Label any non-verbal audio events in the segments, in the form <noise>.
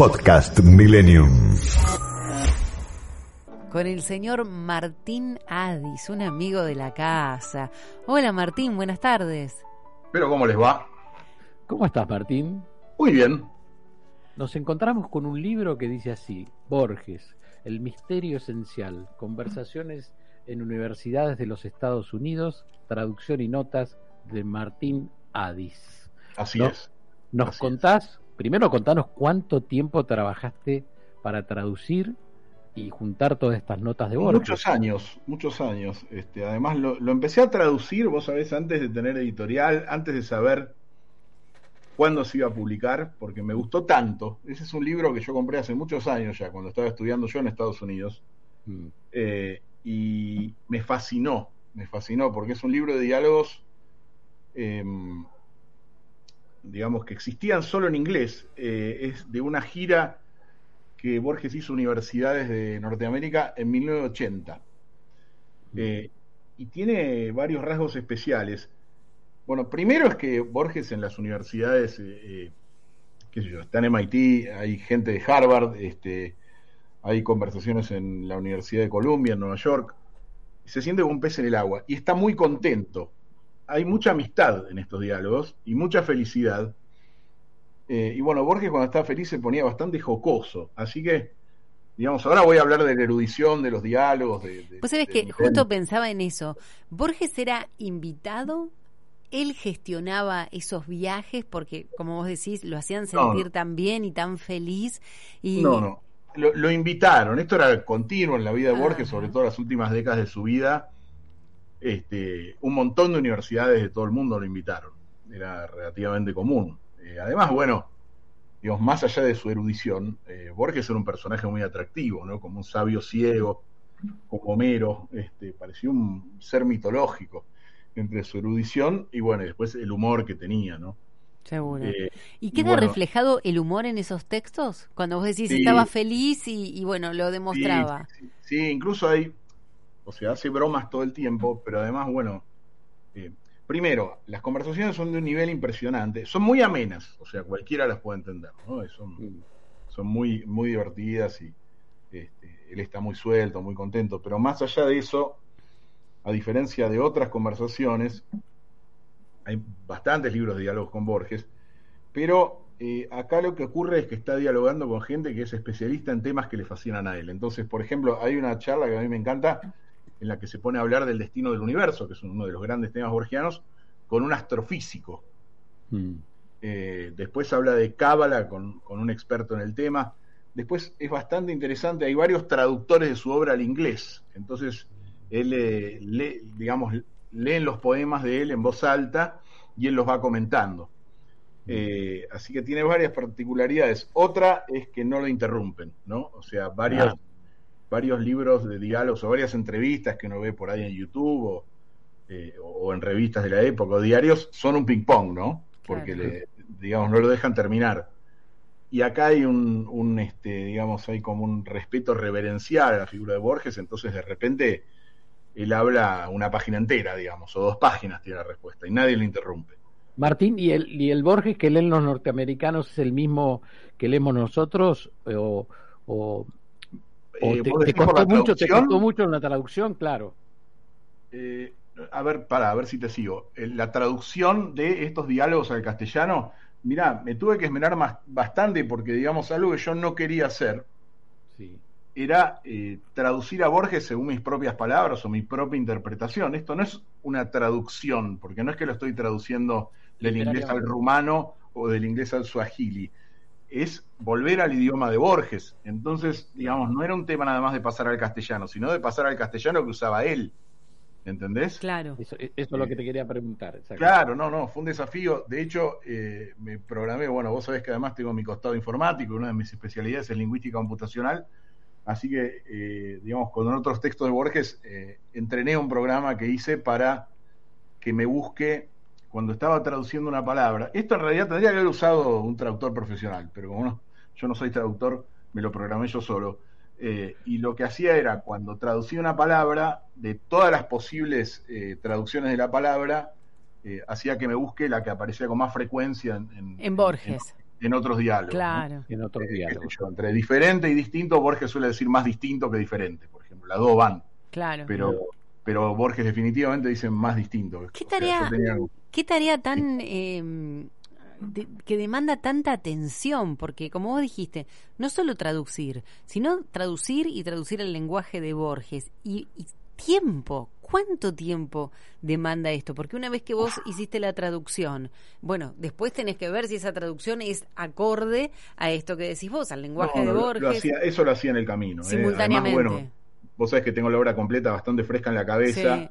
Podcast Millennium. Con el señor Martín Adis, un amigo de la casa. Hola Martín, buenas tardes. Pero ¿cómo les va? ¿Cómo estás, Martín? Muy bien. Nos encontramos con un libro que dice así, Borges, El misterio esencial, conversaciones en universidades de los Estados Unidos, traducción y notas de Martín Adis. Así ¿No? es. ¿Nos Así contás? Primero contanos cuánto tiempo trabajaste para traducir y juntar todas estas notas de Borges. Muchos años, muchos años. Este, además lo, lo empecé a traducir, vos sabés, antes de tener editorial, antes de saber cuándo se iba a publicar, porque me gustó tanto. Ese es un libro que yo compré hace muchos años ya, cuando estaba estudiando yo en Estados Unidos. Mm, Eh, y me fascinó, me fascinó, porque es un libro de diálogos, eh, digamos, que existían solo en inglés. Eh, es de una gira que Borges hizo universidades de Norteamérica en 1980. Eh, y tiene varios rasgos especiales. Bueno, primero es que Borges en las universidades, eh, eh, qué sé yo, está en MIT, hay gente de Harvard, este, hay conversaciones en la Universidad de Columbia, en Nueva York, se siente como un pez en el agua y está muy contento. Hay mucha amistad en estos diálogos y mucha felicidad. Eh, y bueno, Borges cuando estaba feliz se ponía bastante jocoso, así que, digamos, ahora voy a hablar de la erudición, de los diálogos. De, de- Vos sabés de que justo pensaba en eso. ¿Borges era invitado? ¿Él gestionaba esos viajes? Porque, como vos decís, lo hacían sentir no. tan bien y tan feliz. Y... No, no. Lo, lo invitaron. Esto era continuo en la vida de Ah. Borges, sobre todo las últimas décadas de su vida. Este, un montón de universidades de todo el mundo lo invitaron. Era relativamente común. Eh, además, bueno, digamos, más allá de su erudición, eh, Borges era un personaje muy atractivo, ¿no? Como un sabio ciego, como Homero, este, parecía un ser mitológico entre su erudición y bueno, y después el humor que tenía, ¿no? Seguro. Eh, ¿Y queda bueno. reflejado el humor en esos textos? Cuando vos decís Sí. estaba feliz y, y bueno, lo demostraba. Sí, sí, sí. Sí, incluso hay, o sea, hace bromas todo el tiempo, pero además, bueno, eh, primero, las conversaciones son de un nivel impresionante, son muy amenas, o sea, cualquiera las puede entender, ¿no? Son, mm. son muy, muy divertidas y este, él está muy suelto, muy contento, pero más allá de eso, a diferencia de otras conversaciones, hay bastantes libros de diálogos con Borges, pero eh, acá lo que ocurre es que está dialogando con gente que es especialista en temas que le fascinan a él. Entonces, por ejemplo, hay una charla que a mí me encanta en la que se pone a hablar del destino del universo, que es uno de los grandes temas borgianos, con un astrofísico. Mm. Eh, después habla de Cábala con, con un experto en el tema. Después es bastante interesante, hay varios traductores de su obra al inglés. Entonces, él eh, lee, digamos, leen los poemas de él en voz alta y él los va comentando. Eh, así que tiene varias particularidades. Otra es que no lo interrumpen, ¿no? O sea, varios, Ah. Varios libros de diálogos o varias entrevistas que uno ve por ahí en YouTube o, eh, o en revistas de la época o diarios son un ping-pong, ¿no? Porque, Claro. le, digamos, no lo dejan terminar. Y acá hay un, un, este, digamos, hay como un respeto reverencial a la figura de Borges, entonces de repente él habla una página entera, digamos, o dos páginas tiene la respuesta, y nadie lo interrumpe. Martín, ¿y el, ¿y el Borges que leen los norteamericanos es el mismo que leemos nosotros? ¿O, o, o Eh, te, ¿vos te costó mucho, te traducción? costó mucho en la traducción? Claro. Eh, a ver, para, a ver si te sigo. Eh, La traducción de estos diálogos al castellano, mirá, me tuve que esmerar más, bastante porque, digamos, algo que yo no quería hacer Sí. era eh, traducir a Borges según mis propias palabras o mi propia interpretación. Esto no es una traducción, porque no es que lo estoy traduciendo del inglés al rumano o del inglés al suajili. Es volver al idioma de Borges. Entonces, digamos, no era un tema nada más de pasar al castellano, sino de pasar al castellano que usaba él. ¿Entendés? Claro. Eso, eso es lo que te quería preguntar. Claro, no, no, fue un desafío. De hecho, eh, me programé, bueno, vos sabés que además tengo mi costado informático, una de mis especialidades es lingüística computacional, así que, eh, digamos, con otros textos de Borges, eh, entrené un programa que hice para que me busque cuando estaba traduciendo una palabra. Esto en realidad tendría que haber usado un traductor profesional, pero como no, yo no soy traductor, me lo programé yo solo. Eh, y lo que hacía era, cuando traducía una palabra, de todas las posibles eh, traducciones de la palabra, eh, hacía que me busque la que aparecía con más frecuencia en, en- En Borges. en otros diálogos. Claro. En otros diálogos. yo, entre diferente y distinto, Borges suele decir más distinto que diferente, por ejemplo. Las dos van, Claro. pero, pero Borges definitivamente dice más distinto. ¿Qué O sea, tarea- ¿Qué tarea tan... eh, de- que demanda tanta atención? Porque, como vos dijiste, no solo traducir, sino traducir y traducir el lenguaje de Borges. Y, y tiempo. ¿Cuánto tiempo demanda esto? Porque una vez que vos hiciste la traducción, bueno, después tenés que ver si esa traducción es acorde a esto que decís vos, al lenguaje No, de no, Borges, lo hacía- eso lo hacía en el camino. eh. simultáneamente. Además, bueno, vos sabés que tengo la obra completa bastante fresca en la cabeza. Sí.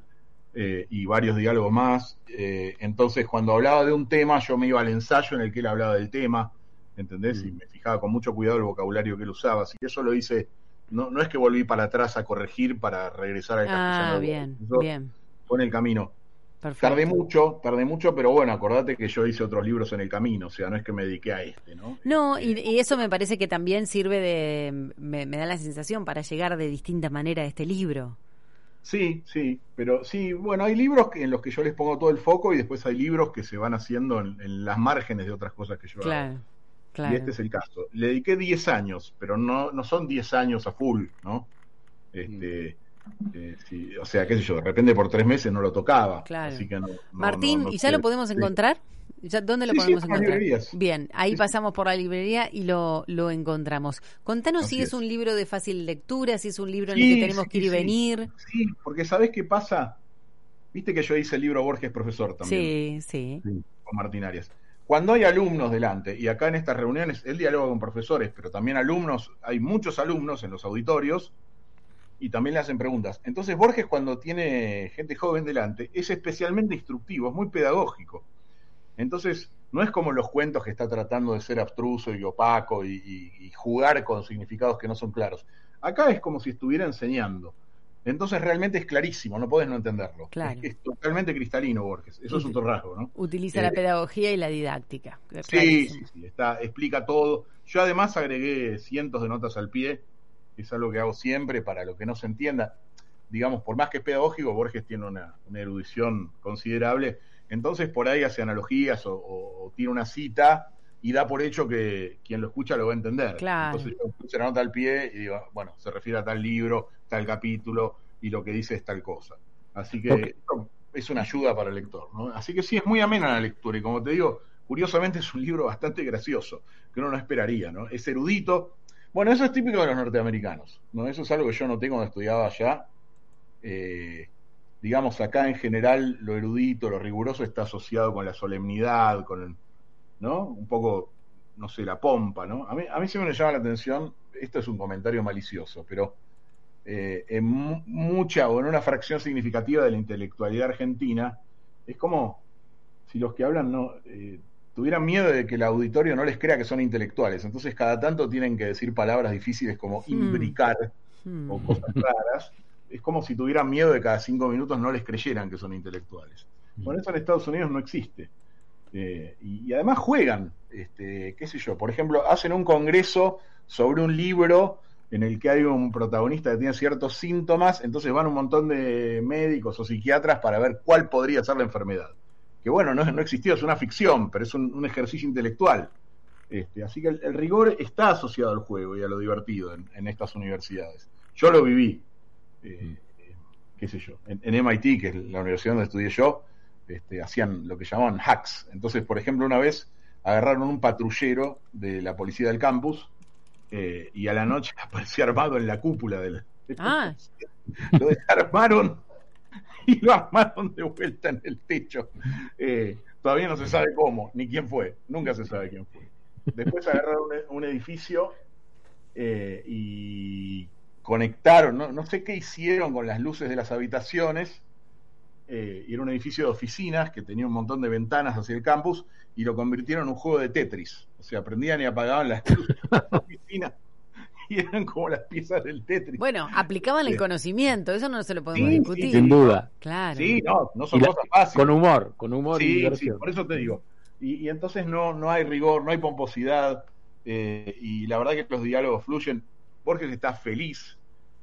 Eh, y varios diálogos más. eh, entonces, cuando hablaba de un tema, yo me iba al ensayo en el que él hablaba del tema, ¿entendés? Mm. Y me fijaba con mucho cuidado el vocabulario que él usaba. Así que eso lo hice, no, no es que volví para atrás a corregir para regresar al castellano. Ah, bien, Eso bien. Fue en el camino. Perfecto. Tardé mucho, tardé mucho, pero bueno, acordate que yo hice otros libros en el camino, o sea, no es que me dediqué a este, ¿no? No, y, Eh, y eso me parece que también sirve de, me, me da la sensación, para llegar de distinta manera a este libro. Sí, sí, pero sí, bueno, hay libros que- en los que yo les pongo todo el foco y después hay libros que se van haciendo en, en las márgenes de otras cosas que yo hago. Claro, claro. Y este es el caso. Le dediqué 10 años, pero no, no son 10 años a full, ¿no? Este, eh, sí, o sea, qué sé yo, de repente por tres meses no lo tocaba. Claro. Así que no, no- Martín, no- ¿y ya sé. lo podemos encontrar? ¿Ya, ¿Dónde lo Sí, podemos encontrar? librerías. Bien, ahí pasamos por la librería y lo, lo encontramos. Contanos Así si es, es. un libro de fácil lectura, si es un libro en el que tenemos que ir y venir. Sí, porque ¿sabés qué pasa? Viste que yo hice el libro Borges Profesor también. Sí, sí. con Martín Arias. Cuando hay alumnos delante, y acá en estas reuniones él dialoga con profesores, pero también alumnos, hay muchos alumnos en los auditorios y también le hacen preguntas. Entonces Borges cuando tiene gente joven delante es especialmente instructivo, es muy pedagógico. Entonces no es como los cuentos que está tratando de ser abstruso y opaco y, y- y jugar con significados que no son claros. Acá es como si estuviera enseñando. Entonces realmente es clarísimo, no podés no entenderlo. Claro. Es, es totalmente cristalino Borges, eso es otro rasgo, ¿no? Utiliza Eh, la pedagogía y la didáctica. Sí, sí, sí, está, explica todo. Yo además agregué cientos de notas al pie, es algo que hago siempre para lo que no se entienda. Digamos, por más que es pedagógico, Borges tiene una, una erudición considerable, entonces por ahí hace analogías o, o- o tiene una cita y da por hecho que quien lo escucha lo va a entender. Claro. Entonces yo puse la nota al pie y digo, bueno, se refiere a tal libro, tal capítulo y lo que dice es tal cosa. Así que esto es una ayuda para el lector. ¿no? Así que sí, es muy amena la lectura y como te digo, curiosamente es un libro bastante gracioso, que uno no esperaría, ¿no? Es erudito. Bueno, eso es típico de los norteamericanos, ¿no? Eso es algo que yo noté cuando estudiaba allá. Eh, digamos, acá en general lo erudito, lo riguroso está asociado con la solemnidad, con, el- ¿no? Un poco, no sé, la pompa, ¿no? A mí, a mí siempre me llama la atención, esto es un comentario malicioso, pero eh, en mu- mucha o en una fracción significativa de la intelectualidad argentina, es como si los que hablan no eh, tuvieran miedo de que el auditorio no les crea que son intelectuales. Entonces cada tanto tienen que decir palabras difíciles como Hmm. imbricar Hmm. o cosas raras. Es como si tuvieran miedo de cada cinco minutos no les creyeran que son intelectuales. Bueno, eso en Estados Unidos no existe. Eh, y, y además juegan, este, qué sé yo, por ejemplo, hacen un congreso sobre un libro en el que hay un protagonista que tiene ciertos síntomas, entonces van un montón de médicos o psiquiatras para ver cuál podría ser la enfermedad. Que bueno, no, no existió, es una ficción, pero es un, un ejercicio intelectual. Este, así que el, el rigor está asociado al juego y a lo divertido en, en estas universidades. Yo lo viví, eh, eh, qué sé yo, en, en MIT, que es la universidad donde estudié yo, este, hacían lo que llamaban hacks. Entonces, por ejemplo, una vez agarraron un patrullero de la policía del campus eh, y a la noche <laughs> apareció armado en la cúpula del. Ah. <laughs> Lo desarmaron y lo armaron de vuelta en el techo. Eh, todavía no se sabe cómo, ni quién fue. Nunca se sabe quién fue. Después agarraron un, edificio eh, y conectaron, no, no sé qué hicieron con las luces de las habitaciones eh, era un edificio de oficinas que tenía un montón de ventanas hacia el campus y lo convirtieron en un juego de Tetris. O sea, prendían y apagaban las luces de la oficina y eran como las piezas del Tetris. Bueno, aplicaban el conocimiento, eso no se lo podemos Sí, sí, discutir. Sin duda. Claro. Sí, no, no son la- cosas fáciles. Con humor, con humor y sí, diversión. por eso te digo. Y, y entonces no, no hay rigor, no hay pomposidad, eh, y la verdad que los diálogos fluyen. Borges está feliz.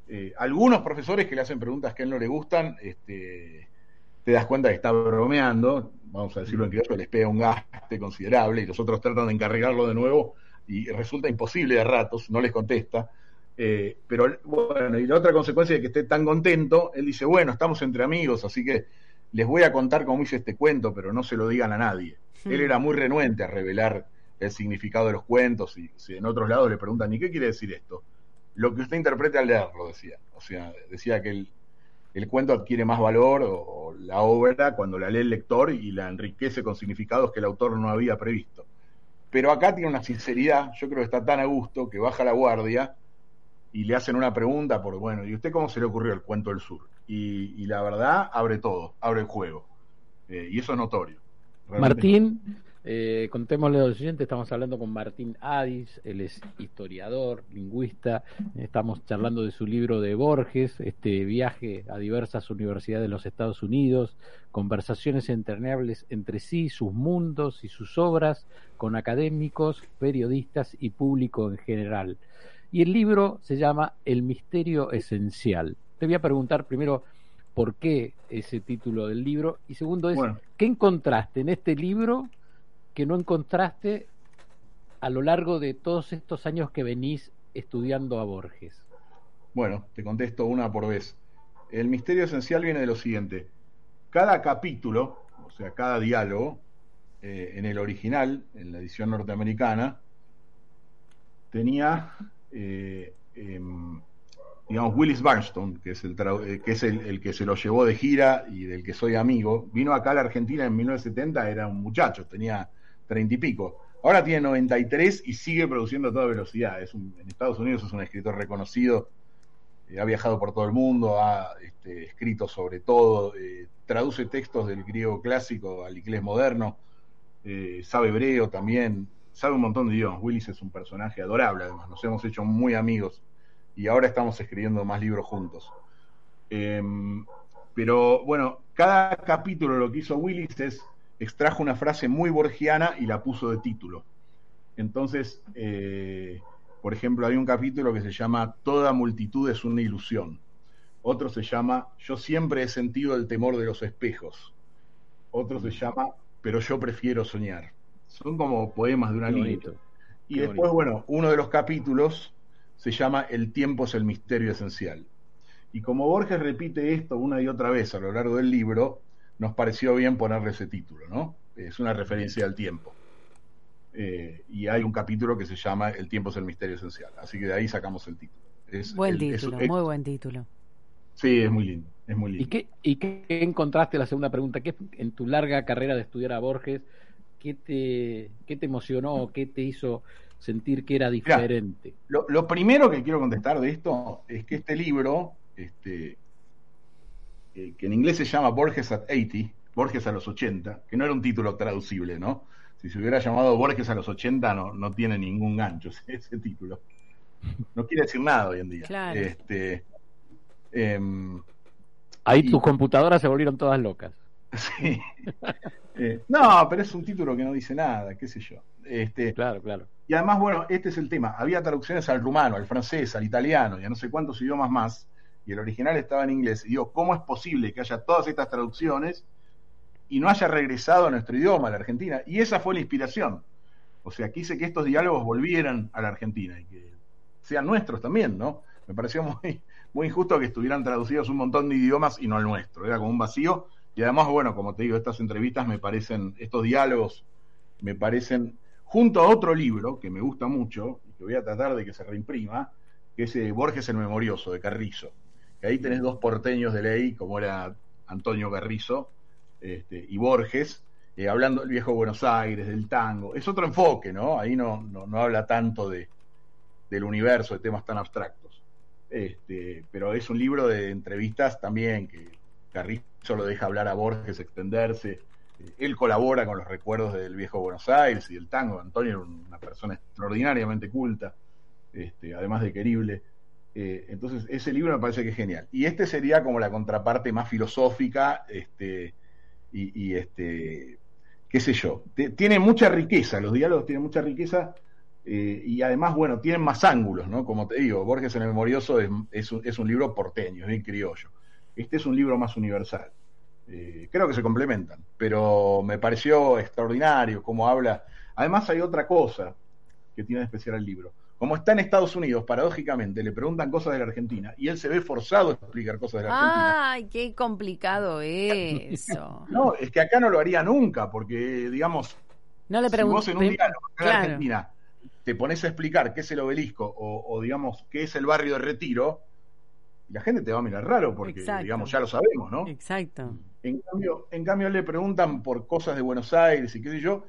Eh, algunos profesores que le hacen preguntas que a él no le gustan, este, te das cuenta que está bromeando, vamos a decirlo en criollo, les pega un gaste considerable y los otros tratan de encargarlo de nuevo y resulta imposible de ratos, no les contesta. Eh, pero bueno, y la otra consecuencia de que esté tan contento, él dice, bueno, estamos entre amigos, así que les voy a contar cómo hice este cuento, pero no se lo digan a nadie. Él era muy renuente a revelar el significado de los cuentos y si en otros lados le preguntan, ¿y qué quiere decir esto? Lo que usted interprete al leerlo, decía. O sea, decía que el, el cuento adquiere más valor o, la obra cuando la lee el lector y la enriquece con significados que el autor no había previsto. Pero acá tiene una sinceridad, yo creo que está tan a gusto que baja la guardia y le hacen una pregunta por, bueno, ¿y usted cómo se le ocurrió el cuento del sur? Y, la verdad abre todo, abre el juego. Eh, y eso es notorio. Martín, eh, contémosle a los oyentes, estamos hablando con Martín Adis, él es historiador, lingüista, estamos charlando de su libro de Borges, este viaje a diversas universidades de los Estados Unidos, conversaciones entrañables entre sí, sus mundos y sus obras con académicos, periodistas y público en general. Y el libro se llama El misterio esencial. Te voy a preguntar primero por qué ese título del libro y segundo es, ¿qué encontraste en este libro? Que no encontraste a lo largo de todos estos años que venís estudiando a Borges? Bueno, te contesto una por vez. El misterio esencial viene de lo siguiente. Cada capítulo, o sea, cada diálogo, eh, en el original, en la edición norteamericana, tenía, eh, em, digamos, Willis Barnstone, que es, el, eh, que, es el, que se lo llevó de gira y del que soy amigo, vino acá a la Argentina en 1970, era un muchacho, tenía treinta y pico. Ahora tiene 93 y sigue produciendo a toda velocidad. Es en Estados Unidos es un escritor reconocido, eh, ha viajado por todo el mundo, ha este, escrito sobre todo, eh, traduce textos del griego clásico al inglés moderno, eh, sabe hebreo también, sabe un montón de idiomas. Willis es un personaje adorable, además, nos hemos hecho muy amigos y ahora estamos escribiendo más libros juntos. Em, pero bueno, cada capítulo lo que hizo Willis es extrajo una frase muy borgiana y la puso de título. Entonces, eh, por ejemplo, hay un capítulo que se llama Toda multitud es una ilusión. Otro se llama Yo siempre he sentido el temor de los espejos. Otro se llama Pero yo prefiero soñar. Son como poemas de una línea. Y después, bueno, uno de los capítulos se llama El tiempo es el misterio esencial. Y como Borges repite esto una y otra vez a lo largo del libro, nos pareció bien ponerle ese título, ¿no? Es una referencia al tiempo. Eh, y hay un capítulo que se llama El tiempo es el misterio esencial. Así que de ahí sacamos el título. buen título, muy buen título. Sí, es muy lindo, es muy lindo. ¿Y qué, ¿Y qué encontraste, la segunda pregunta, qué en tu larga carrera de estudiar a Borges, qué te, qué te emocionó, qué te hizo sentir que era diferente? lo, lo, primero que quiero contestar de esto es que este libro, este, que en inglés se llama Borges at 80, Borges a los 80, que no era un título traducible, ¿no? Si se hubiera llamado Borges a los 80 no, no tiene ningún gancho <laughs> ese, título. No quiere decir nada hoy en día. Este, em, Ahí tus computadoras se volvieron todas locas. <laughs> Sí. Eh, no, pero es un título que no dice nada, qué sé yo. Este, claro, claro. Y además, bueno, este es el tema. Había traducciones al rumano, al francés, al italiano y a no sé cuántos idiomas más y el original estaba en inglés. Y digo, ¿cómo es posible que haya todas estas traducciones y no haya regresado a nuestro idioma, a la Argentina? Y esa fue la inspiración. O sea, quise que estos diálogos volvieran a la Argentina y que sean nuestros también, ¿no? Me pareció muy, muy injusto que estuvieran traducidos un montón de idiomas y no el nuestro. Era como un vacío. Y además, bueno, como te digo, estas entrevistas me parecen, estos diálogos me parecen, junto a otro libro que me gusta mucho y que voy a tratar de que se reimprima, que es eh, Borges el Memorioso, de Carrizo ahí tenés dos porteños de ley, como era Antonio Garrizo este, y Borges, eh, hablando del viejo Buenos Aires, del tango. Es otro enfoque, ¿no? Ahí no, no, habla tanto de, del universo, de temas tan abstractos. Este, pero es un libro de entrevistas también que Garrizo lo deja hablar a Borges, extenderse. Él colabora con los recuerdos del viejo Buenos Aires y del tango. Antonio era una persona extraordinariamente culta, este, además de querible. Eh, entonces, ese libro me parece que es genial. Y este sería como la contraparte más filosófica, este, y, este, qué sé yo. tiene mucha riqueza, los diálogos tienen mucha riqueza, eh, y además, bueno, tienen más ángulos, ¿no? Como te digo, Borges en el Memorioso es, un, libro porteño, es bien criollo. Este es un libro más universal. Eh, creo que se complementan, pero me pareció extraordinario cómo habla. Además hay otra cosa que tiene de especial el libro. Como está en Estados Unidos, paradójicamente, le preguntan cosas de la Argentina y él se ve forzado a explicar cosas de la Argentina. Ay, qué complicado eso. <laughs> no, es que acá no lo haría nunca, porque, digamos, no le si vos en un diálogo en la Argentina te pones a explicar qué es el obelisco o, o, digamos, qué es el barrio de retiro, la gente te va a mirar raro porque, Exacto. digamos, ya lo sabemos, ¿no? Exacto. En cambio, en cambio, le preguntan por cosas de Buenos Aires y qué sé yo,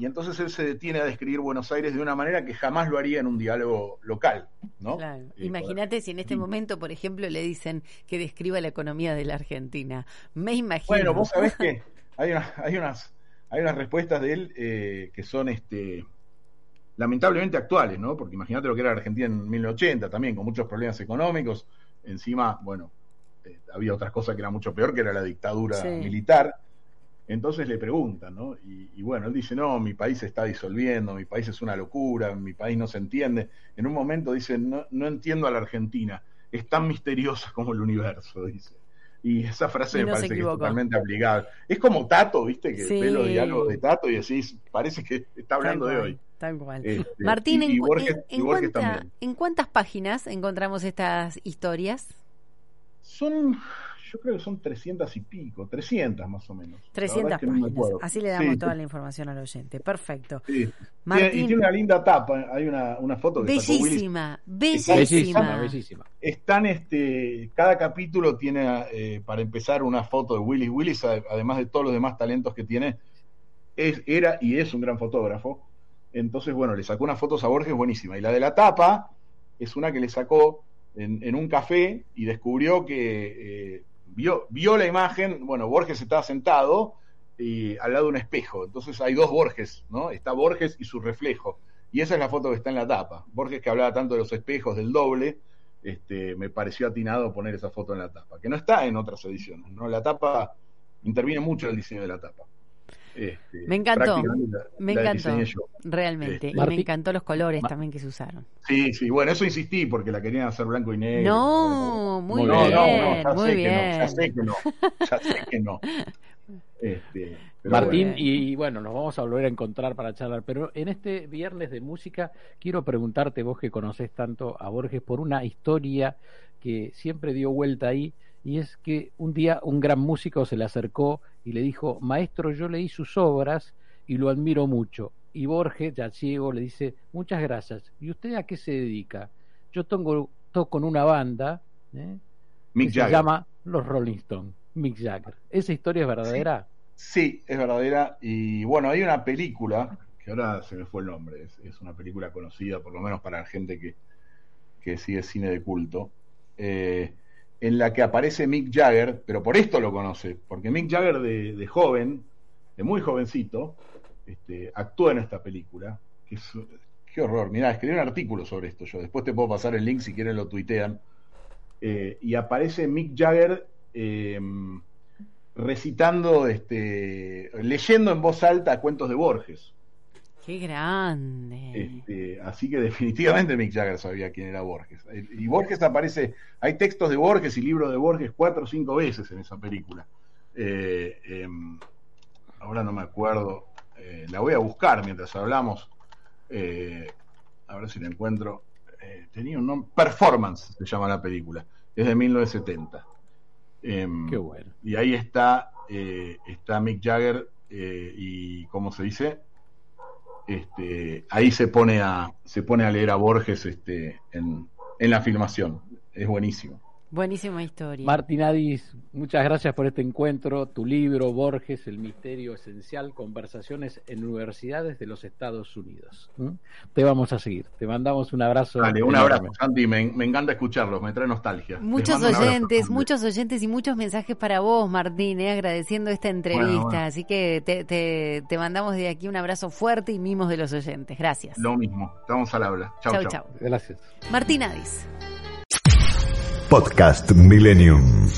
y entonces él se detiene a describir Buenos Aires de una manera que jamás lo haría en un diálogo local, ¿no? Claro. Eh, Imagínate si en este momento, por ejemplo, le dicen que describa la economía de la Argentina. Me imagino. Bueno, vos sabés que hay, una, hay, unas, hay unas respuestas de él eh, que son este lamentablemente actuales, ¿no? Porque imagínate lo que era Argentina en 1980 también, con muchos problemas económicos. Encima, bueno, eh, había otras cosas que eran mucho peor, que era la dictadura sí. militar. Entonces le preguntan, ¿no? Y, y, bueno, él dice, no, mi país se está disolviendo, mi país es una locura, mi país no se entiende. En un momento dice, no, no entiendo a la Argentina, es tan misteriosa como el universo, dice. Y esa frase y me parece que es totalmente aplicable. Es como Tato, ¿viste? Que sí. ve los diálogos de Tato y decís, parece que está hablando tal de cual, hoy. Tal cual. Este, Martín, y, ¿en, Borges, cuánta-. ¿en cuántas páginas encontramos estas historias? Son, yo creo que son 300 y pico, 300 más o menos. La 300 verdad es que no me páginas. Así le damos Sí, toda la información al oyente. Perfecto. sí. Tiene- Martín, y tiene una linda tapa, hay una, una foto que bellísima, Bellísima, Bellísima, bellísima. están este cada capítulo tiene eh, para empezar una foto de Willis Willis además de todos los demás talentos que tiene es, era y es un gran fotógrafo entonces bueno le sacó unas fotos a Borges buenísima y la de la tapa es una que le sacó en, en un café y descubrió que eh, vio, vio la imagen bueno Borges estaba sentado y al lado de un espejo entonces hay dos Borges no está Borges y su reflejo y esa es la foto que está en la tapa Borges que hablaba tanto de los espejos del doble este, me pareció atinado poner esa foto en la tapa, que no está en otras ediciones, ¿no? La tapa interviene mucho en el diseño de la tapa. Este, Me encantó, la- Me la encantó, yo. realmente. Este, y Martín- me encantó los colores también que se usaron. Sí, sí, bueno, eso insistí porque la querían hacer blanco y negro. No, muy no, bien, no, no, ya muy sé bien. que no, ya sé que no, ya sé que no. <laughs> Este, Martín, bueno. y bueno, nos vamos a volver a encontrar para charlar, pero en este viernes de música quiero preguntarte, vos que conocés tanto a Borges, por una historia que siempre dio vuelta ahí, y es que un día un gran músico se le acercó y le dijo, maestro, yo leí sus obras y lo admiro mucho. Y Borges, ya ciego, le dice, muchas gracias. ¿Y usted a qué se dedica? Yo toco, toco en una banda ¿eh? Mick que se llama Los Rolling Stones, Mick Jagger. ¿Esa historia es verdadera? Sí, es verdadera. Y bueno, hay una película, que ahora se me fue el nombre, es, es una película conocida, por lo menos para la gente que, que sigue cine de culto, eh, en la que aparece Mick Jagger, pero por esto lo conoce, porque Mick Jagger de, joven, de muy jovencito, este, actúa en esta película, qué horror, mirá, escribí un artículo sobre esto yo, después te puedo pasar el link si quieren lo tuitean, eh, y aparece Mick Jagger eh, recitando, este, leyendo en voz alta cuentos de Borges. Qué grande. Este, así que definitivamente Mick Jagger sabía quién era Borges. Y Borges aparece, hay textos de Borges y libros de Borges cuatro o cinco veces en esa película. Eh, eh, ahora no me acuerdo, eh, la voy a buscar mientras hablamos, eh, a ver si la encuentro. Eh, tenía un nombre, Performance se llama la película, es de 1970. Em, Qué bueno. y ahí está, eh, está Mick Jagger eh, y, ¿cómo se dice? Este, ahí se pone a se pone a leer a Borges este, en, en la filmación. Es buenísimo. Buenísima historia. Martín Adis, muchas gracias por este encuentro. Tu libro, Borges, El Misterio Esencial, Conversaciones en Universidades de los Estados Unidos. ¿Mm? Te vamos a seguir. Te mandamos un abrazo. Dale, un abrazo, Santi. Me, me encanta escucharlos, me trae nostalgia. Muchos oyentes, muchos oyentes y muchos mensajes para vos, Martín, eh, agradeciendo esta entrevista. Bueno, bueno. Así que te, te, te mandamos de aquí un abrazo fuerte y mimos de los oyentes. Gracias. Lo mismo. Estamos al habla. Chau, chau, chau. chau. Gracias. Martín Adis. Podcast Millennium.